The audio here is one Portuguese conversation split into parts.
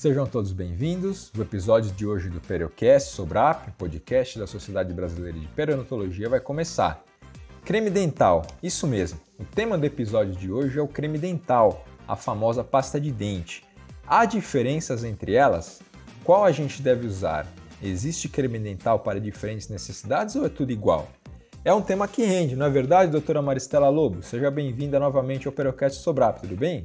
Sejam todos bem-vindos. O episódio de hoje do Periocast sobre a AP, podcast da Sociedade Brasileira de Periodontologia, vai começar. Creme dental, isso mesmo. O tema do episódio de hoje é o creme dental, a famosa pasta de dente. Há diferenças entre elas? Qual a gente deve usar? Existe creme dental para diferentes necessidades ou é tudo igual? É um tema que rende, não é verdade, doutora Maristela Lobo? Seja bem-vinda novamente ao Periocast Sobrap, tudo bem?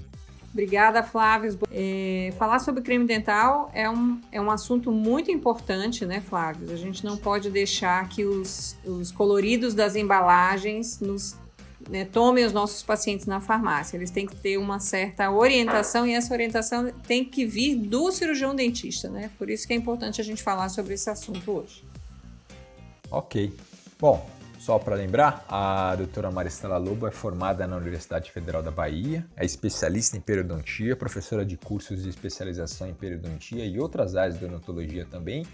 Obrigada, Flávio. É, falar sobre creme dental é um, é um assunto muito importante, né, Flávio? A gente não pode deixar que os, os coloridos das embalagens nos né, tomem os nossos pacientes na farmácia. Eles têm que ter uma certa orientação e essa orientação tem que vir do cirurgião dentista, né? Por isso que é importante a gente falar sobre esse assunto hoje. Ok. Bom, só para lembrar, a doutora Maristela Lobo é formada na Universidade Federal da Bahia, é especialista em periodontia, professora de cursos de especialização em periodontia e outras áreas de odontologia também,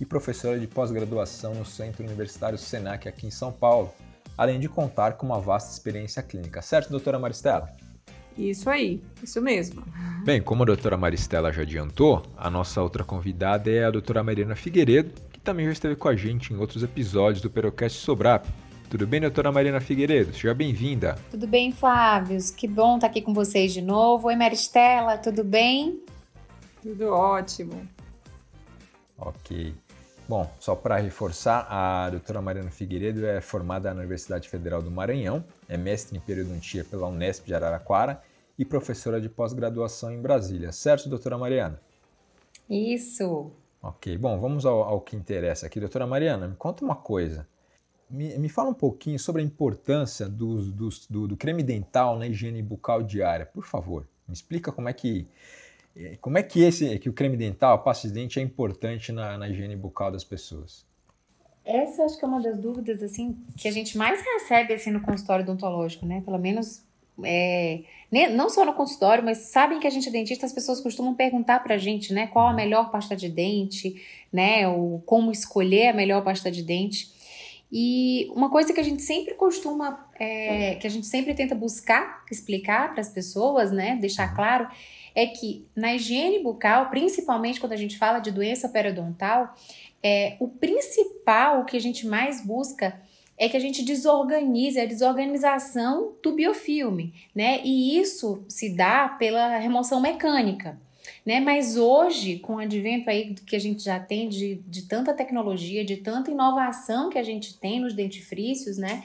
e professora de pós-graduação no Centro Universitário Senac aqui em São Paulo, além de contar com uma vasta experiência clínica. Certo, doutora Maristela? Isso aí, isso mesmo. Bem, como a doutora Maristela já adiantou, a nossa outra convidada é a doutora Mariana Figueiredo, também já esteve com a gente em outros episódios do Perocast Sobrap. Tudo bem, doutora Mariana Figueiredo? Seja bem-vinda. Tudo bem, Flávio? Que bom estar aqui com vocês de novo. Oi, Maristela, tudo bem? Tudo ótimo. Ok. Bom, só para reforçar, a doutora Mariana Figueiredo é formada na Universidade Federal do Maranhão, é mestre em periodontia pela Unesp de Araraquara e professora de pós-graduação em Brasília. Certo, doutora Mariana? Isso. Ok, bom, vamos ao, ao, que interessa aqui. Doutora Mariana, me conta uma coisa. Me, me fala um pouquinho sobre a importância do, do, do, do, creme dental na higiene bucal diária, por favor. Me explica como é que, eh, como é que, esse, que o creme dental, a pasta de dente, é importante na, na higiene bucal das pessoas. Essa acho que é uma das dúvidas assim que a gente mais recebe assim no consultório odontológico, né? Pelo menos é, não só no consultório, mas sabem que a gente é dentista, as pessoas costumam perguntar pra gente, né, qual a uhum. melhor pasta de dente, né, ou como escolher a melhor pasta de dente. E uma coisa que a gente sempre costuma, é, que a gente sempre tenta buscar explicar para as pessoas, né, deixar uhum. claro, é que na higiene bucal, principalmente quando a gente fala de doença periodontal, é, o principal, o que a gente mais busca é que a gente desorganize a desorganização do biofilme, né? E isso se dá pela remoção mecânica. Né? Mas hoje, com o advento aí que a gente já tem de, de tanta tecnologia, de tanta inovação que a gente tem nos dentifrícios, né?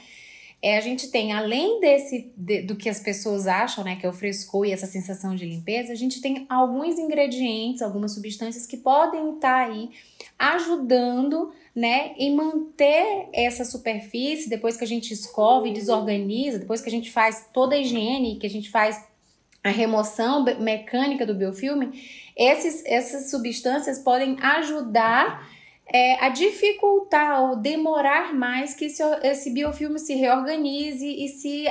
É, a gente tem, além desse de, do que as pessoas acham, né, que é o frescor e essa sensação de limpeza, a gente tem alguns ingredientes, algumas substâncias que podem estar tá aí ajudando né, em manter essa superfície depois que a gente escova e desorganiza, depois que a gente faz toda a higiene, que a gente faz a remoção mecânica do biofilme, esses, essas substâncias podem ajudar é, a dificultar ou demorar mais que esse, esse biofilme se reorganize e se,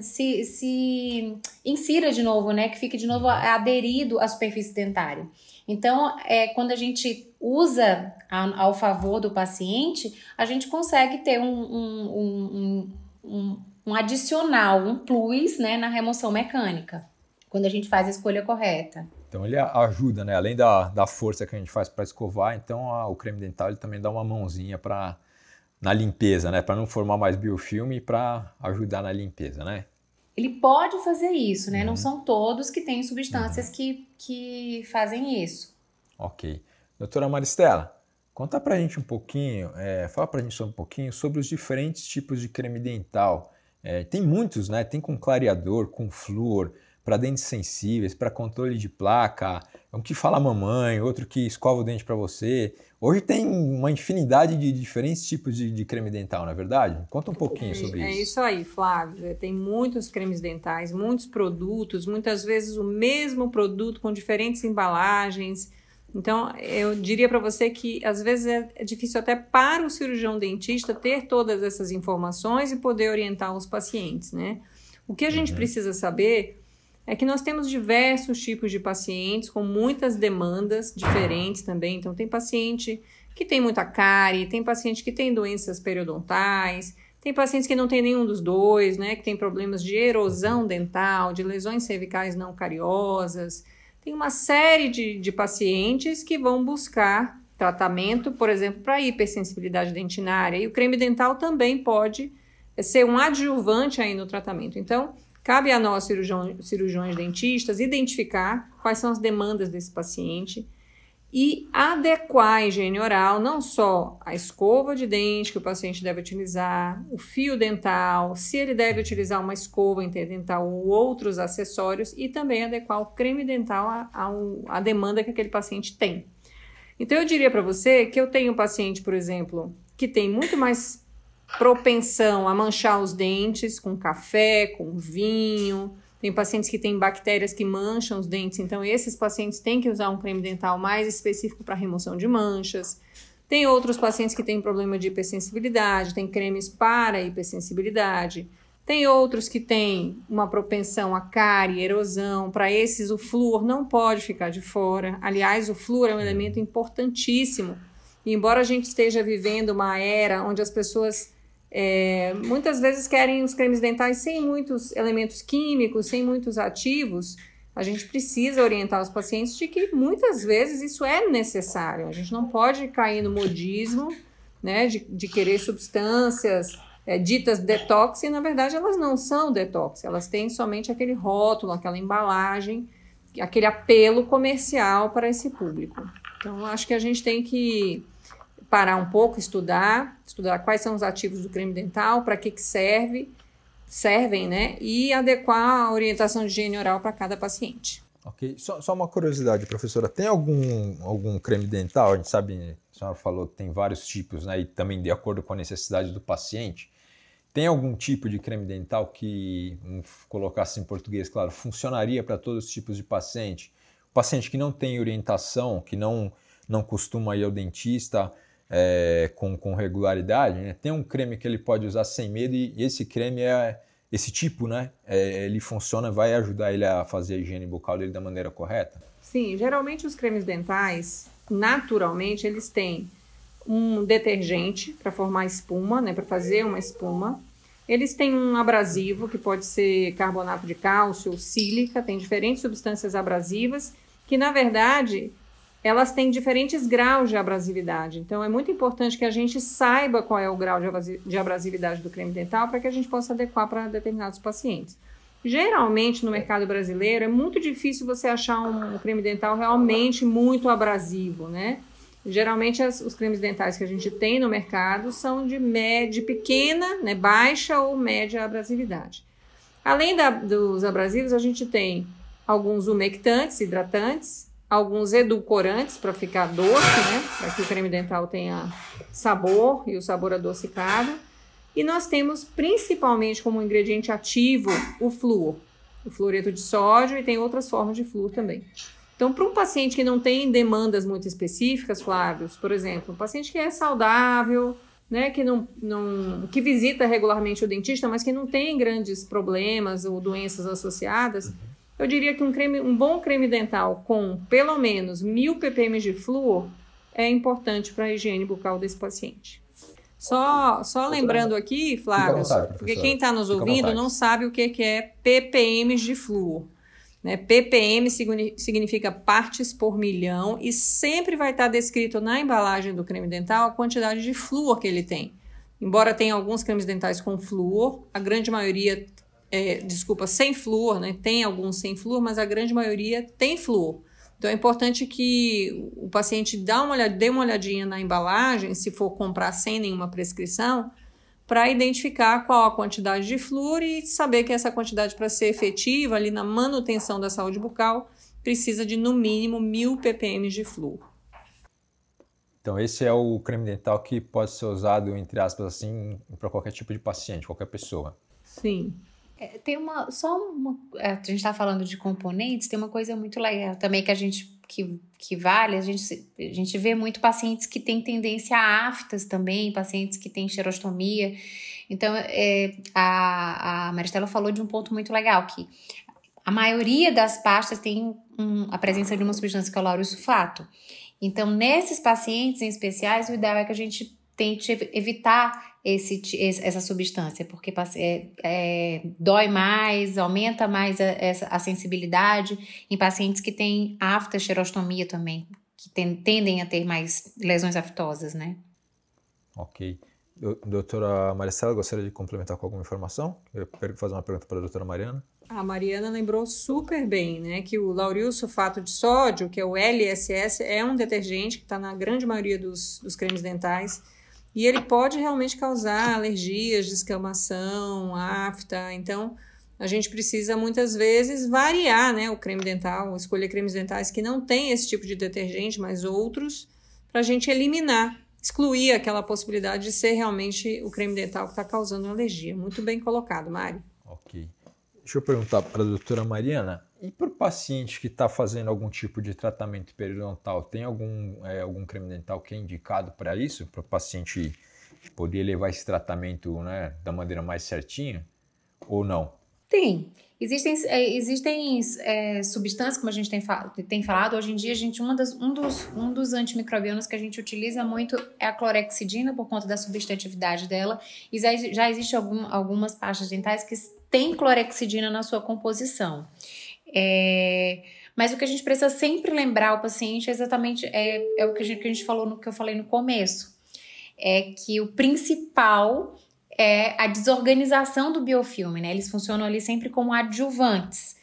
se, se insira de novo, né? Que fique de novo aderido à superfície dentária. Então, é, quando a gente usa a, ao favor do paciente, a gente consegue ter um, um, um, um, adicional, um plus né, na remoção mecânica, quando a gente faz a escolha correta. Então ele ajuda, né? Além da, da força que a gente faz para escovar, então a, o creme dental ele também dá uma mãozinha para na limpeza, né? Para não formar mais biofilme e para ajudar na limpeza, né? Ele pode fazer isso, né? Uhum. Não são todos que têm substâncias uhum. que, que fazem isso. Ok. Doutora Maristela, conta pra gente um pouquinho, é, fala pra gente um pouquinho sobre os diferentes tipos de creme dental. É, tem muitos, né? Tem com clareador, com flúor, para dentes sensíveis, para controle de placa, um que fala mamãe, outro que escova o dente para você. Hoje tem uma infinidade de diferentes tipos de, de, creme dental, não é verdade? Conta um pouquinho é, sobre é isso. É isso aí, Flávio. Tem muitos cremes dentais, muitos produtos, muitas vezes o mesmo produto com diferentes embalagens. Então, eu diria para você que às vezes é, é difícil até para o cirurgião dentista ter todas essas informações e poder orientar os pacientes, né? O que a gente uhum. precisa saber é que nós temos diversos tipos de pacientes com muitas demandas diferentes também. Então, tem paciente que tem muita cárie, tem paciente que tem doenças periodontais, Tem pacientes que não têm nenhum dos dois, né? Que tem problemas de erosão dental, de lesões cervicais não cariosas. Tem uma série de, de pacientes que vão buscar tratamento, por exemplo, para hipersensibilidade dentinária. E o creme dental também pode ser um adjuvante aí no tratamento. Então, cabe a nós, cirurgiões dentistas, identificar quais são as demandas desse paciente e adequar a higiene oral, não só a escova de dente que o paciente deve utilizar, o fio dental, se ele deve utilizar uma escova interdental ou outros acessórios, e também adequar o creme dental à demanda que aquele paciente tem. Então, eu diria para você que eu tenho um paciente, por exemplo, que tem muito mais propensão a manchar os dentes com café, com vinho, tem pacientes que têm bactérias que mancham os dentes, então esses pacientes têm que usar um creme dental mais específico para remoção de manchas. Tem outros pacientes que têm problema de hipersensibilidade, tem cremes para hipersensibilidade. Tem outros que têm uma propensão a cárie, erosão. Para esses, o flúor não pode ficar de fora. Aliás, o flúor é um elemento importantíssimo. E embora a gente esteja vivendo uma era onde as pessoas é, muitas vezes querem os cremes dentais sem muitos elementos químicos, sem muitos ativos. A gente precisa orientar os pacientes de que muitas vezes isso é necessário. A gente não pode cair no modismo, né, de, de querer substâncias é, ditas detox e na verdade elas não são detox. Elas têm somente aquele rótulo, aquela embalagem, aquele apelo comercial para esse público. Então acho que a gente tem que parar um pouco, estudar, estudar quais são os ativos do creme dental, para que, que serve, servem, né? E adequar a orientação de higiene oral para cada paciente. Ok. Só, só, uma curiosidade, professora. Tem algum, algum creme dental? A gente sabe, a senhora falou que tem vários tipos, né? E também de acordo com a necessidade do paciente. Tem algum tipo de creme dental que, colocar assim em português, claro, funcionaria para todos os tipos de paciente? O paciente que não tem orientação, que não, não costuma ir ao dentista, é, com, com regularidade, né? tem um creme que ele pode usar sem medo e esse creme é esse tipo, né? É, ele funciona, vai ajudar ele a fazer a higiene bucal dele da maneira correta? Sim, geralmente os cremes dentais, naturalmente, eles têm um detergente para formar espuma, né? Para fazer uma espuma. Eles têm um abrasivo que pode ser carbonato de cálcio ou sílica, tem diferentes substâncias abrasivas que na verdade elas têm diferentes graus de abrasividade. Então, é muito importante que a gente saiba qual é o grau de abrasividade do creme dental para que a gente possa adequar para determinados pacientes. Geralmente, no mercado brasileiro, é muito difícil você achar um creme dental realmente muito abrasivo, né? Geralmente, as, os cremes dentais que a gente tem no mercado são de média, pequena, né, baixa ou média abrasividade. Além da, dos abrasivos, a gente tem alguns umectantes, hidratantes, alguns edulcorantes para ficar doce, né? Para que o creme dental tenha sabor e o sabor adocicado. E nós temos principalmente como ingrediente ativo o flúor, o fluoreto de sódio e tem outras formas de flúor também. Então, para um paciente que não tem demandas muito específicas, Flávio, por exemplo, um paciente que é saudável, né, que não, não que visita regularmente o dentista, mas que não tem grandes problemas ou doenças associadas, eu diria que um, creme, um bom creme dental com pelo menos mil ppm de flúor é importante para a higiene bucal desse paciente. Só, só lembrando aqui, Flávio, vontade, porque quem está nos ouvindo não sabe o que, que é ppm de flúor. Né? ppm significa partes por milhão e sempre vai estar tá descrito na embalagem do creme dental a quantidade de flúor que ele tem. Embora tenha alguns cremes dentais com flúor, a grande maioria é, desculpa, sem flúor, né? Tem alguns sem flúor, mas a grande maioria tem flúor. Então é importante que o paciente dá uma olhada, dê uma olhadinha na embalagem, se for comprar sem nenhuma prescrição, para identificar qual a quantidade de flúor e saber que essa quantidade, para ser efetiva ali na manutenção da saúde bucal, precisa de no mínimo mil ppm de flúor. Então esse é o creme dental que pode ser usado, entre aspas, assim, para qualquer tipo de paciente, qualquer pessoa. Sim. É, tem uma. Só uma. É, a gente está falando de componentes, tem uma coisa muito legal também que a gente. Que, que vale, a gente, a gente vê muito pacientes que têm tendência a aftas também, pacientes que têm xerostomia. Então, é, a, a Maristela falou de um ponto muito legal, que a maioria das pastas tem um, a presença de uma substância que é o. Então, nesses pacientes em especiais, o ideal é que a gente tente evitar esse, essa substância, porque é, é, dói mais, aumenta mais a, a, sensibilidade em pacientes que têm aftoxerostomia também, que tem, tendem a ter mais lesões aftosas, né? Ok. Doutora Maricela, gostaria de complementar com alguma informação? Eu quero fazer uma pergunta para a doutora Mariana. A Mariana lembrou super bem, né, que o lauril sulfato de sódio, que é o LSS, é um detergente que está na grande maioria dos, dos cremes dentais e ele pode realmente causar alergias, descamação, afta. Então, a gente precisa muitas vezes variar, né, o creme dental, escolher cremes dentais que não tem esse tipo de detergente, mas outros, para a gente eliminar, excluir aquela possibilidade de ser realmente o creme dental que está causando alergia. Muito bem colocado, Mari. Ok. Deixa eu perguntar para a doutora Mariana, e para o paciente que está fazendo algum tipo de tratamento periodontal, tem algum, é, algum creme dental que é indicado para isso? Para o paciente poder levar esse tratamento né, da maneira mais certinha? Ou não? Tem. Existem, é, existem é, substâncias, como a gente tem, tem falado, hoje em dia, a gente, uma das, um, dos, um dos antimicrobianos que a gente utiliza muito é a clorexidina, por conta da substantividade dela, e já, já existem algum, algumas pastas dentais que têm clorexidina na sua composição. É, mas o que a gente precisa sempre lembrar o paciente é exatamente é, é o que a, gente, que a gente falou no que eu falei no começo. É que o principal é a desorganização do biofilme, né? Eles funcionam ali sempre como adjuvantes.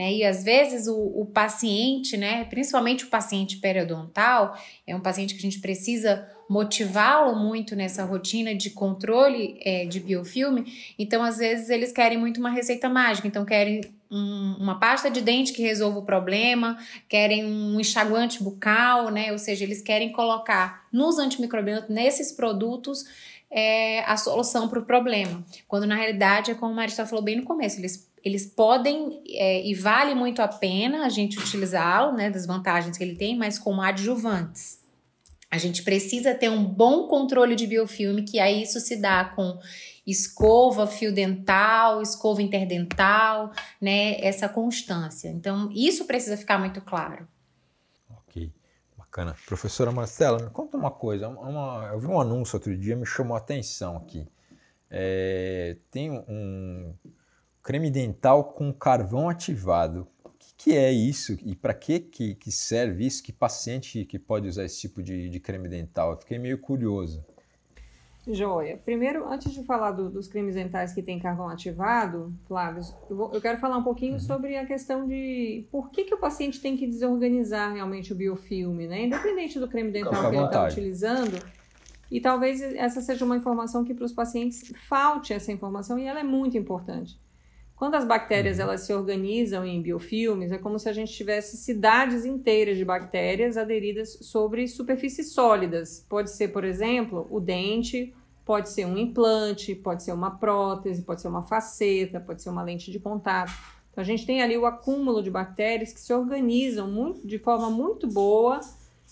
Né? E às vezes o, o, paciente, né, principalmente o paciente periodontal, é um paciente que a gente precisa motivá-lo muito nessa rotina de controle é, de biofilme. Então, às vezes, eles querem muito uma receita mágica, então querem um, uma pasta de dente que resolva o problema, querem um enxaguante bucal, né? Ou seja, eles querem colocar nos antimicrobianos, nesses produtos, é, a solução para o problema. Quando na realidade é como a Marista falou bem no começo, eles, eles podem é, e vale muito a pena a gente utilizá-lo, né, das vantagens que ele tem, mas como adjuvantes. A gente precisa ter um bom controle de biofilme, que aí isso se dá com escova, fio dental, escova interdental, né? Essa constância. Então, isso precisa ficar muito claro. Ok, bacana. Professora Marcela, me conta uma coisa. Uma, eu vi um anúncio outro dia, me chamou a atenção aqui. É, tem um creme dental com carvão ativado que é isso e para que, que serve isso? Que paciente que pode usar esse tipo de, de creme dental? Eu fiquei meio curioso. Joia. Primeiro, antes de falar do, dos cremes dentais que tem carvão ativado, Flávio, eu, vou, eu quero falar um pouquinho uhum. sobre a questão de por que, que o paciente tem que desorganizar realmente o biofilme, né? Independente do creme dental que ele está utilizando. E talvez essa seja uma informação que para os pacientes falte essa informação e ela é muito importante. Quando as bactérias uhum. elas se organizam em biofilmes, é como se a gente tivesse cidades inteiras de bactérias aderidas sobre superfícies sólidas. Pode ser, por exemplo, o dente, pode ser um implante, pode ser uma prótese, pode ser uma faceta, pode ser uma lente de contato. Então a gente tem ali o acúmulo de bactérias que se organizam muito, de forma muito boa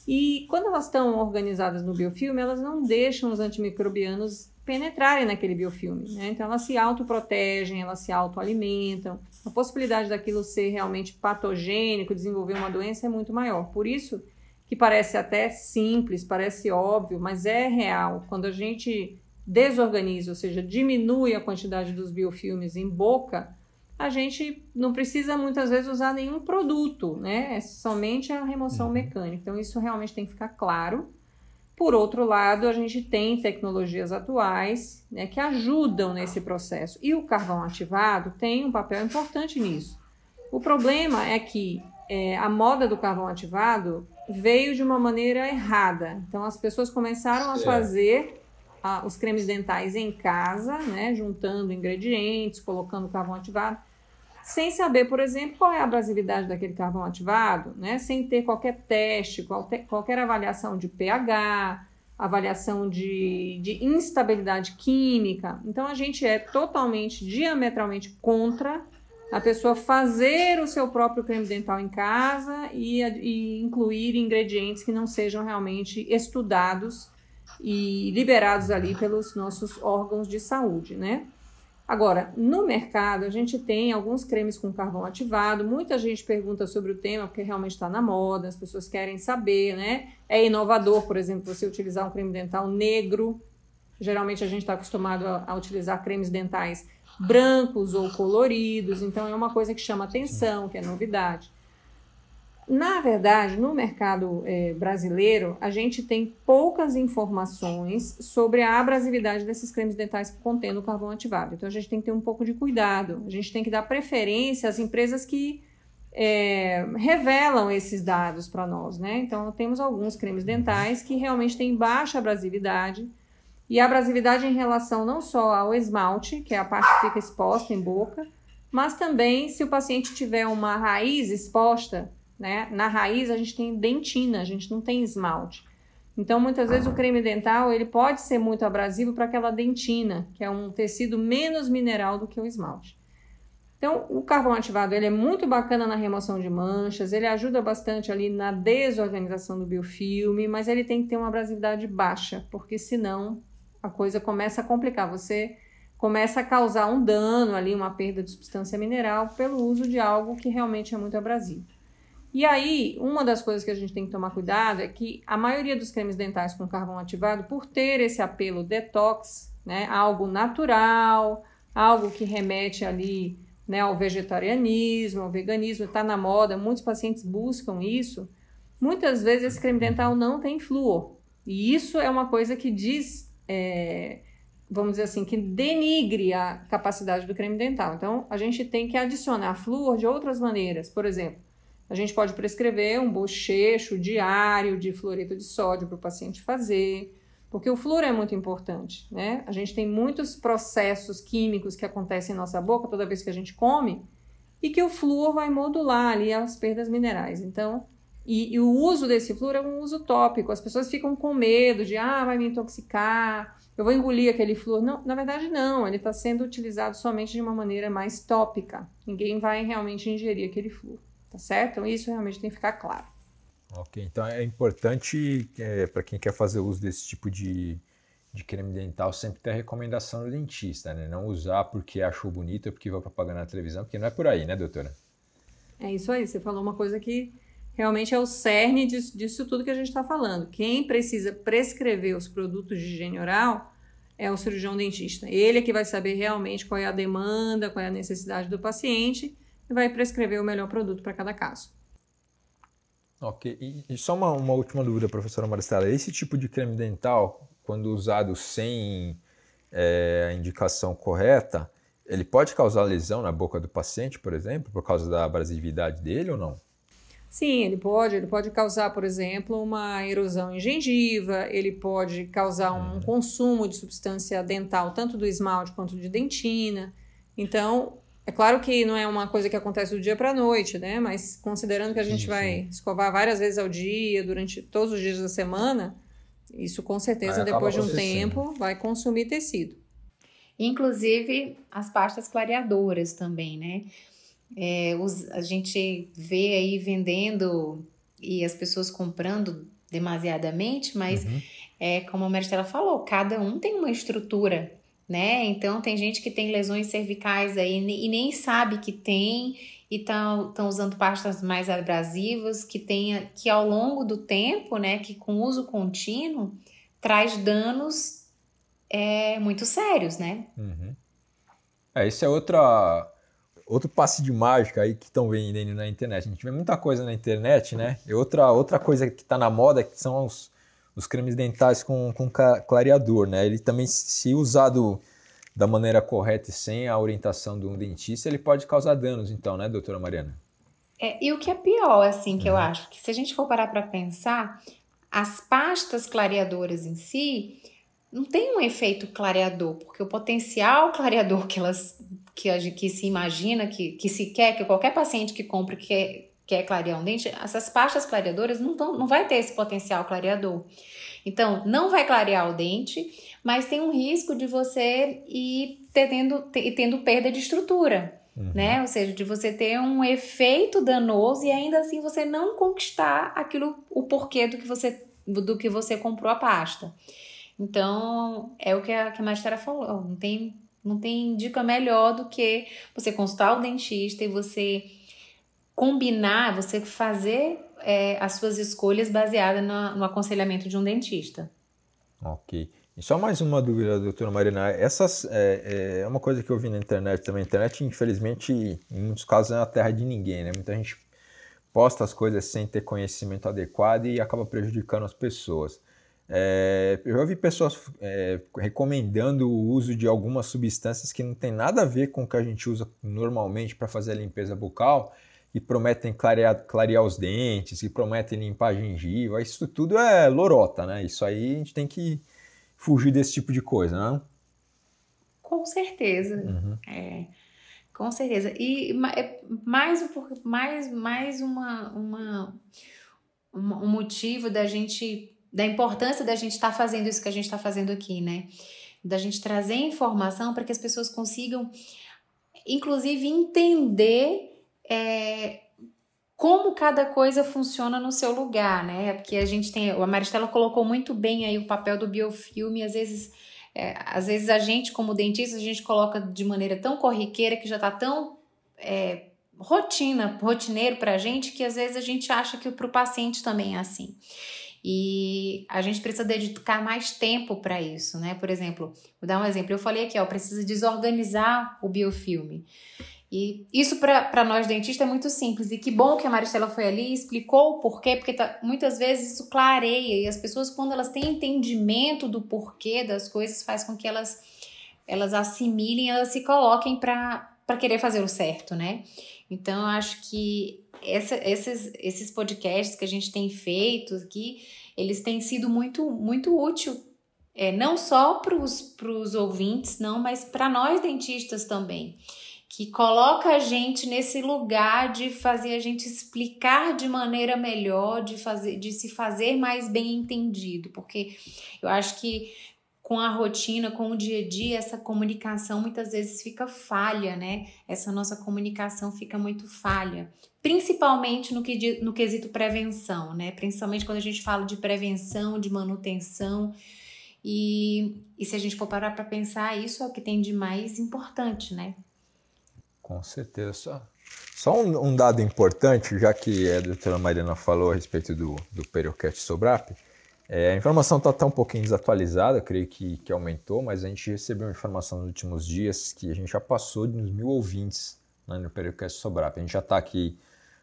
e quando elas estão organizadas no biofilme, elas não deixam os antimicrobianos penetrarem naquele biofilme. Né? Então, elas se autoprotegem, elas se autoalimentam. A possibilidade daquilo ser realmente patogênico, desenvolver uma doença é muito maior. Por isso que parece até simples, parece óbvio, mas é real. Quando a gente desorganiza, ou seja, diminui a quantidade dos biofilmes em boca, a gente não precisa muitas vezes usar nenhum produto, né? É somente a remoção uhum. mecânica. Então, isso realmente tem que ficar claro. Por outro lado, a gente tem tecnologias atuais né, que ajudam nesse processo. E o carvão ativado tem um papel importante nisso. O problema é que é, a moda do carvão ativado veio de uma maneira errada. Então, as pessoas começaram a fazer a, os cremes dentais em casa, né, juntando ingredientes, colocando carvão ativado sem saber, por exemplo, qual é a abrasividade daquele carvão ativado, né? sem ter qualquer teste, qualquer, avaliação de pH, avaliação de, de instabilidade química. Então, a gente é totalmente, diametralmente contra a pessoa fazer o seu próprio creme dental em casa e, e incluir ingredientes que não sejam realmente estudados e liberados ali pelos nossos órgãos de saúde, né? Agora, no mercado, a gente tem alguns cremes com carvão ativado. Muita gente pergunta sobre o tema porque realmente está na moda, as pessoas querem saber, né? É inovador, por exemplo, você utilizar um creme dental negro, Geralmente a gente está acostumado a, a, utilizar cremes dentais brancos ou coloridos, então é uma coisa que chama atenção, que é novidade. Na verdade, no mercado é, brasileiro, a gente tem poucas informações sobre a abrasividade desses cremes dentais contendo carvão ativado. Então, a gente tem que ter um pouco de cuidado. A gente tem que dar preferência às empresas que é, revelam esses dados para nós, né? Então, temos alguns cremes dentais que realmente têm baixa abrasividade. E a abrasividade em relação não só ao esmalte, que é a parte que fica exposta em boca, mas também se o paciente tiver uma raiz exposta, né? Na raiz a gente tem dentina, a gente não tem esmalte. Então, muitas vezes o creme dental ele pode ser muito abrasivo para aquela dentina, que é um tecido menos mineral do que o esmalte. Então, o carvão ativado ele é muito bacana na remoção de manchas, ele ajuda bastante ali na desorganização do biofilme, mas ele tem que ter uma abrasividade baixa, porque senão a coisa começa a complicar. Você começa a causar um dano ali, uma perda de substância mineral pelo uso de algo que realmente é muito abrasivo. E aí, uma das coisas que a gente tem que tomar cuidado é que a maioria dos cremes dentais com carvão ativado, por ter esse apelo detox, né, algo natural, algo que remete ali né, ao vegetarianismo, ao veganismo, está na moda, muitos pacientes buscam isso. Muitas vezes esse creme dental não tem flúor. E isso é uma coisa que diz, é, vamos dizer assim, que denigre a capacidade do creme dental. Então, a gente tem que adicionar flúor de outras maneiras. Por exemplo, a gente pode prescrever um bochecho diário de fluoreto de sódio para o paciente fazer. Porque o flúor é muito importante, né? A gente tem muitos processos químicos que acontecem em nossa boca toda vez que a gente come e que o flúor vai modular ali as perdas minerais. Então, e, e o uso desse flúor é um uso tópico. As pessoas ficam com medo de, ah, vai me intoxicar, eu vou engolir aquele flúor. Não, na verdade, não. Ele está sendo utilizado somente de uma maneira mais tópica. Ninguém vai realmente ingerir aquele flúor, tá certo? Então, isso realmente tem que ficar claro. Ok, então é importante é, para quem quer fazer uso desse tipo de, de creme dental sempre ter a recomendação do dentista, né? Não usar porque achou bonito ou porque vai propaganda na televisão, porque não é por aí, né, doutora? É isso aí, você falou uma coisa que realmente é o cerne disso, disso tudo que a gente está falando. Quem precisa prescrever os produtos de higiene oral é o cirurgião dentista. Ele é que vai saber realmente qual é a demanda, qual é a necessidade do paciente vai prescrever o melhor produto para cada caso. Ok. E, e só uma, uma, última dúvida, professora Maristela. Esse tipo de creme dental, quando usado sem é, a indicação correta, ele pode causar lesão na boca do paciente, por exemplo, por causa da abrasividade dele ou não? Sim, ele pode. Ele pode causar, por exemplo, uma erosão em gengiva, ele pode causar um uhum. consumo de substância dental, tanto do esmalte quanto de dentina. Então, é claro que não é uma coisa que acontece do dia para a noite, né? Mas considerando que a gente sim, vai sim. escovar várias vezes ao dia, durante todos os dias da semana, isso com certeza, depois de um tempo, vai consumir tecido. Inclusive as pastas clareadoras também, né? É, os, a gente vê aí vendendo e as pessoas comprando demasiadamente, mas uhum. é como a Maristela falou, cada um tem uma estrutura né? Então tem gente que tem lesões cervicais aí e nem sabe que tem e estão usando pastas mais abrasivas que tenha que ao longo do tempo, né, que com uso contínuo traz danos é, muito sérios, né? Uhum. É, esse é outra outro passe de mágica aí que estão vendendo na internet. A gente vê muita coisa na internet, né? E outra outra coisa que está na moda que são os os cremes dentais com, com clareador, né? Ele também, se usado da maneira correta e sem a orientação de um dentista, ele pode causar danos, então, né, doutora Mariana? É, e o que é pior, assim, que uhum. eu acho, que se a gente for parar para pensar, as pastas clareadoras em si não tem um efeito clareador, porque o potencial clareador que elas que, a, que se imagina, que, que se quer, que qualquer paciente que compre quer, quer clarear um dente, essas pastas clareadoras não, tão, não vai ter esse potencial clareador. Então, não vai clarear o dente, mas tem um risco de você ir tendo, tendo perda de estrutura, uhum. né? Ou seja, de você ter um efeito danoso e ainda assim você não conquistar aquilo, o porquê do que você, do que você comprou a pasta. Então, é o que a, que a Mastera falou, não tem, não tem dica melhor do que você consultar o dentista e você combinar, você fazer é, as suas escolhas baseadas no, no, aconselhamento de um dentista. Ok. E só mais uma dúvida, doutora Marina. Essas é, é, uma coisa que eu vi na internet também. A internet, infelizmente, em muitos casos, é a terra de ninguém, né? Muita gente posta as coisas sem ter conhecimento adequado e acaba prejudicando as pessoas. É, eu já vi pessoas é, recomendando o uso de algumas substâncias que não tem nada a ver com o que a gente usa normalmente para fazer a limpeza bucal e prometem clarear, clarear os dentes, que prometem limpar a gengiva. Isso tudo é lorota, né? Isso aí a gente tem que fugir desse tipo de coisa, não? Com certeza. Uhum. É, com certeza. E é mais, mais, mais uma, uma, um motivo da gente da importância da gente estar tá fazendo isso que a gente está fazendo aqui, né? Da gente trazer informação para que as pessoas consigam, inclusive, entender é, como cada coisa funciona no seu lugar, né? Porque a gente tem. A Maristela colocou muito bem aí o papel do biofilme, às vezes. É, às vezes a gente, como dentista, a gente coloca de maneira tão corriqueira que já está tão é, rotina, rotineiro para a gente, que às vezes a gente acha que para o paciente também é assim. E a gente precisa dedicar mais tempo para isso, né? Por exemplo, vou dar um exemplo. Eu falei aqui, ó, precisa desorganizar o biofilme. E isso para nós dentistas é muito simples. E que bom que a Maristela foi ali e explicou o porquê, porque tá, muitas vezes isso clareia. E as pessoas, quando elas têm entendimento do porquê das coisas, faz com que elas, elas assimilem, elas se coloquem para querer fazer o certo, né? Então, eu acho que essa, esses, esses podcasts que a gente tem feito aqui, eles têm sido muito, muito útil, é, não só para os ouvintes, não, mas para nós dentistas também, que coloca a gente nesse lugar de fazer a gente explicar de maneira melhor, de, fazer, de se fazer mais bem entendido, porque eu acho que com a rotina, com o dia a dia, essa comunicação muitas vezes fica falha, né? Essa nossa comunicação fica muito falha, principalmente no, que, no quesito prevenção, né? Principalmente quando a gente fala de prevenção, de manutenção. E, e se a gente for parar para pensar, isso é o que tem de mais importante, né? Com certeza. Só, um, um dado importante, já que a doutora Mariana falou a respeito do, do Periocast Sobrap, é, a informação está até um pouquinho desatualizada, creio que, que aumentou, mas a gente recebeu uma informação nos últimos dias que a gente já passou de uns mil ouvintes né, no Periocast Sobrap. A gente já está aqui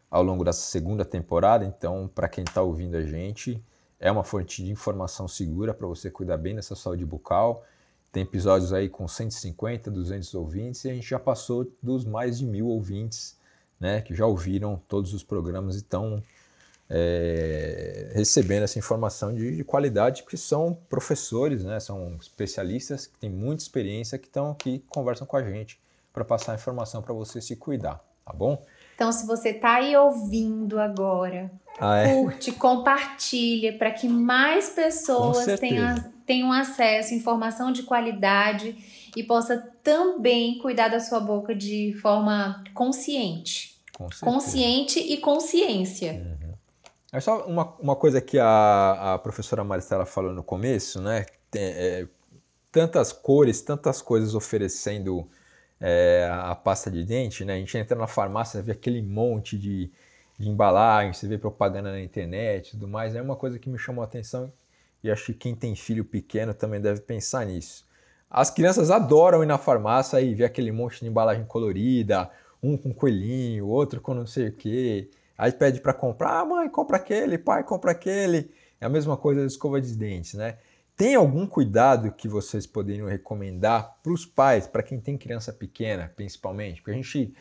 ao longo da segunda temporada, então, para quem está ouvindo a gente, é uma fonte de informação segura para você cuidar bem dessa saúde bucal. Tem episódios aí com 150, 200 ouvintes e a gente já passou dos mais de mil ouvintes, né, que já ouviram todos os programas e estão é, recebendo essa informação de, de, qualidade, porque são professores, né, são especialistas que têm muita experiência que estão aqui conversam com a gente para passar a informação para você se cuidar, tá bom? Então, se você está aí ouvindo agora, ah, é? curte, compartilha para que mais pessoas tenham, tenham acesso a informação de qualidade e possa também cuidar da sua boca de forma consciente. consciente e consciência. Uhum. É só uma, uma coisa que a, a professora Maristela falou no começo, né? Tem, é, tantas cores, tantas coisas oferecendo é, a pasta de dente, né? A gente entra na farmácia, vê aquele monte de, de embalagem, você vê propaganda na internet e tudo mais. É uma coisa que me chamou a atenção e acho que quem tem filho pequeno também deve pensar nisso. As crianças adoram ir na farmácia e ver aquele monte de embalagem colorida, um com coelhinho, outro com não sei o quê. Aí pede para comprar, ah, mãe, compra aquele, pai, compra aquele. É a mesma coisa da escova de dentes, né? Tem algum cuidado que vocês poderiam recomendar para os pais, para quem tem criança pequena, principalmente? Porque a gente,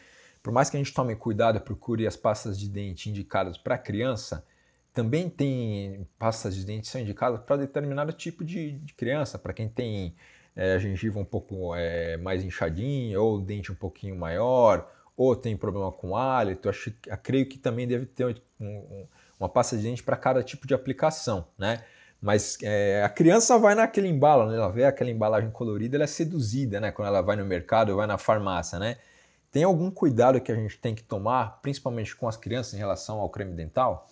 por mais que a gente tome cuidado, procure as pastas de dente indicadas para criança, também tem pastas de dente que são indicadas para determinado tipo de, de criança, para quem tem é, a gengiva um pouco é, mais inchadinha ou o dente um pouquinho maior, ou tem problema com hálito, acho, creio que também deve ter um, um, uma pasta de dente para cada tipo de aplicação, né? Mas é, a criança vai naquele embalo, né? ela vê aquela embalagem colorida, ela é seduzida, né? Quando ela vai no mercado vai na farmácia, né? Tem algum cuidado que a gente tem que tomar, principalmente com as crianças, em relação ao creme dental?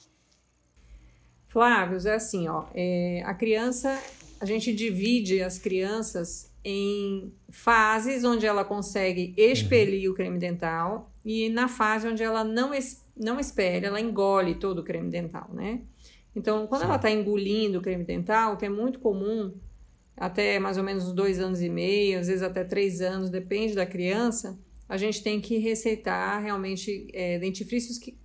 Flávio, é assim, ó, é, a criança, a gente divide as crianças em fases onde ela consegue expelir uhum. o creme dental e na fase onde ela não, es, não espelha, ela engole todo o creme dental, né? Então, quando Sim. ela está engolindo o creme dental, que é muito comum, até mais ou menos dois anos e meio, às vezes até três anos, depende da criança, a gente tem que receitar realmente é, dentifrícios que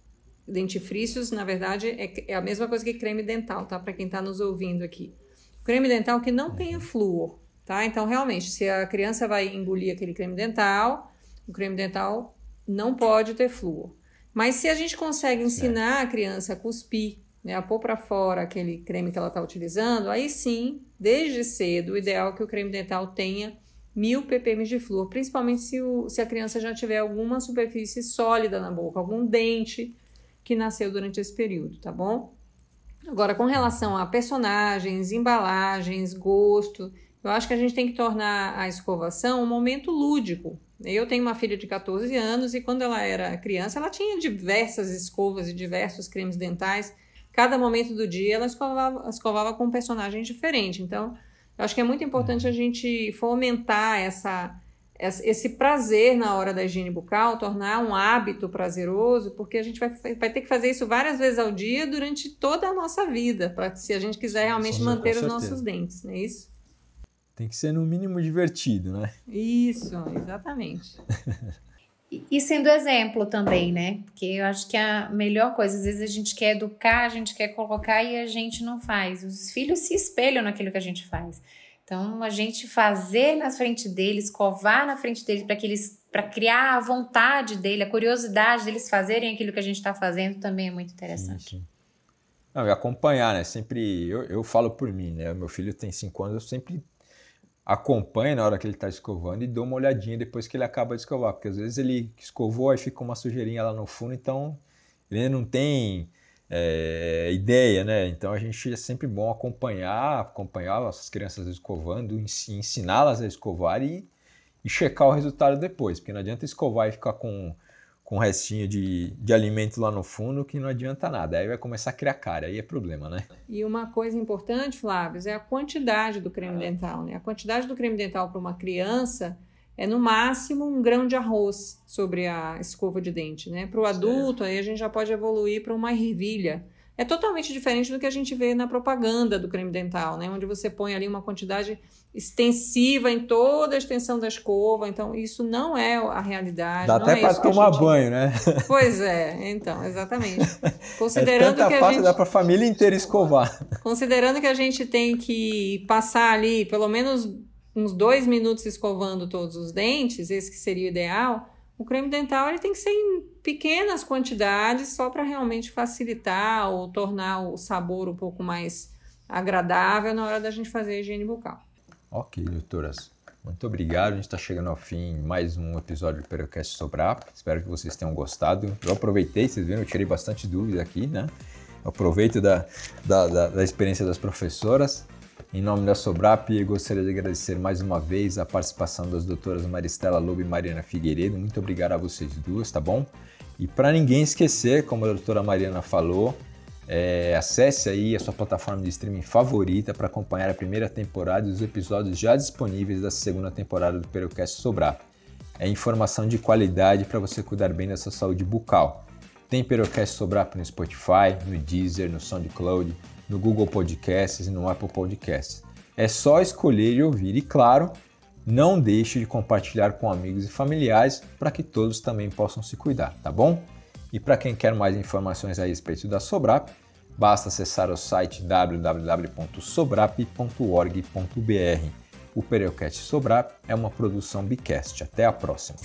dentifrícios, na verdade, é, é, a mesma coisa que creme dental, tá? Para quem está nos ouvindo aqui. Creme dental que não tenha flúor, tá? Então, realmente, se a criança vai engolir aquele creme dental, o creme dental não pode ter flúor. Mas se a gente consegue ensinar a criança a cuspir, né, a pôr para fora aquele creme que ela está utilizando, aí sim, desde cedo, o ideal é que o creme dental tenha mil ppm de flúor, principalmente se, o, se a criança já tiver alguma superfície sólida na boca, algum dente que nasceu durante esse período, tá bom? Agora, com relação a personagens, embalagens, gosto, eu acho que a gente tem que tornar a escovação um momento lúdico. Eu tenho uma filha de 14 anos e quando ela era criança, ela tinha diversas escovas e diversos cremes dentais. Cada momento do dia ela escovava, escovava com um personagem diferente. Então, eu acho que é muito importante a gente fomentar essa, esse prazer na hora da higiene bucal, tornar um hábito prazeroso, porque a gente vai, vai ter que fazer isso várias vezes ao dia durante toda a nossa vida, para se a gente quiser realmente Sim, manter os nossos dentes, não é isso? Tem que ser no mínimo divertido, né? Isso, exatamente. E sendo exemplo também, né? Porque eu acho que a melhor coisa, às vezes a gente quer educar, a gente quer colocar e a gente não faz. Os filhos se espelham naquilo que a gente faz. Então, a gente fazer na frente deles, escovar na frente deles, para que eles para criar a vontade dele, a curiosidade deles fazerem aquilo que a gente está fazendo também é muito interessante. Sim, sim. Não, e acompanhar, né? Sempre eu, eu falo por mim, né? Meu filho tem cinco anos, eu sempre acompanho na hora que ele está escovando e dou uma olhadinha depois que ele acaba de escovar, porque às vezes ele escovou e fica uma sujeirinha lá no fundo, então ele não tem é, ideia, né? Então a gente é sempre bom acompanhar, acompanhar as crianças escovando, ensiná-las a escovar e, e checar o resultado depois, porque não adianta escovar e ficar com com restinho de, de alimento lá no fundo que não adianta nada. Aí vai começar a criar cara, aí é problema, né? E uma coisa importante, Flávio, é a quantidade do creme dental, né? A quantidade do creme dental para uma criança é no máximo um grão de arroz sobre a escova de dente, né? Para o adulto, aí a gente já pode evoluir para uma ervilha é totalmente diferente do que a gente vê na propaganda do creme dental, né? Onde você põe ali uma quantidade extensiva em toda a extensão da escova. Então, isso não é a realidade. Dá até é para tomar gente... banho, né? Pois é, então, exatamente. Considerando é que a pasta, gente... dá para a família inteira escovar. Considerando que a gente tem que passar ali pelo menos uns dois minutos escovando todos os dentes, esse que seria o ideal o creme dental ele tem que ser em pequenas quantidades, só para realmente facilitar ou tornar o sabor um pouco mais agradável na hora da gente fazer a higiene bucal. Ok, doutoras. Muito obrigado. A gente está chegando ao fim mais um episódio do Perocast Sobrap. Espero que vocês tenham gostado. Eu aproveitei, vocês viram, eu tirei bastante dúvida aqui, né? Aproveito da, da, da, da experiência das professoras. Em nome da Sobrap, gostaria de agradecer mais uma vez a participação das doutoras Maristela Lobo e Mariana Figueiredo. Muito obrigado a vocês duas, tá bom? E para ninguém esquecer, como a doutora Mariana falou, é, acesse aí a sua plataforma de streaming favorita para acompanhar a primeira temporada e os episódios já disponíveis da segunda temporada do Perocast Sobrap. É informação de qualidade para você cuidar bem da sua saúde bucal. Tem Perocast Sobrap no Spotify, no Deezer, no SoundCloud, no Google Podcasts e no Apple Podcasts. É só escolher e ouvir. E claro, não deixe de compartilhar com amigos e familiares para que todos também possam se cuidar, tá bom? E para quem quer mais informações a respeito da Sobrap, basta acessar o site www.sobrap.org.br. O Periocast Sobrap é uma produção Bicast. Até a próxima!